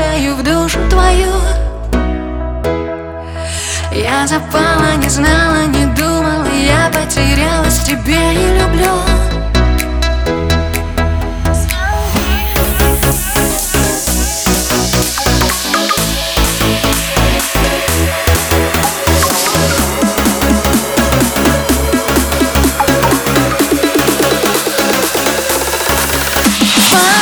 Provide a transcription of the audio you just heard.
падаю в душу твою Я запала, не знала, не думала Я потерялась тебе и люблю Bye.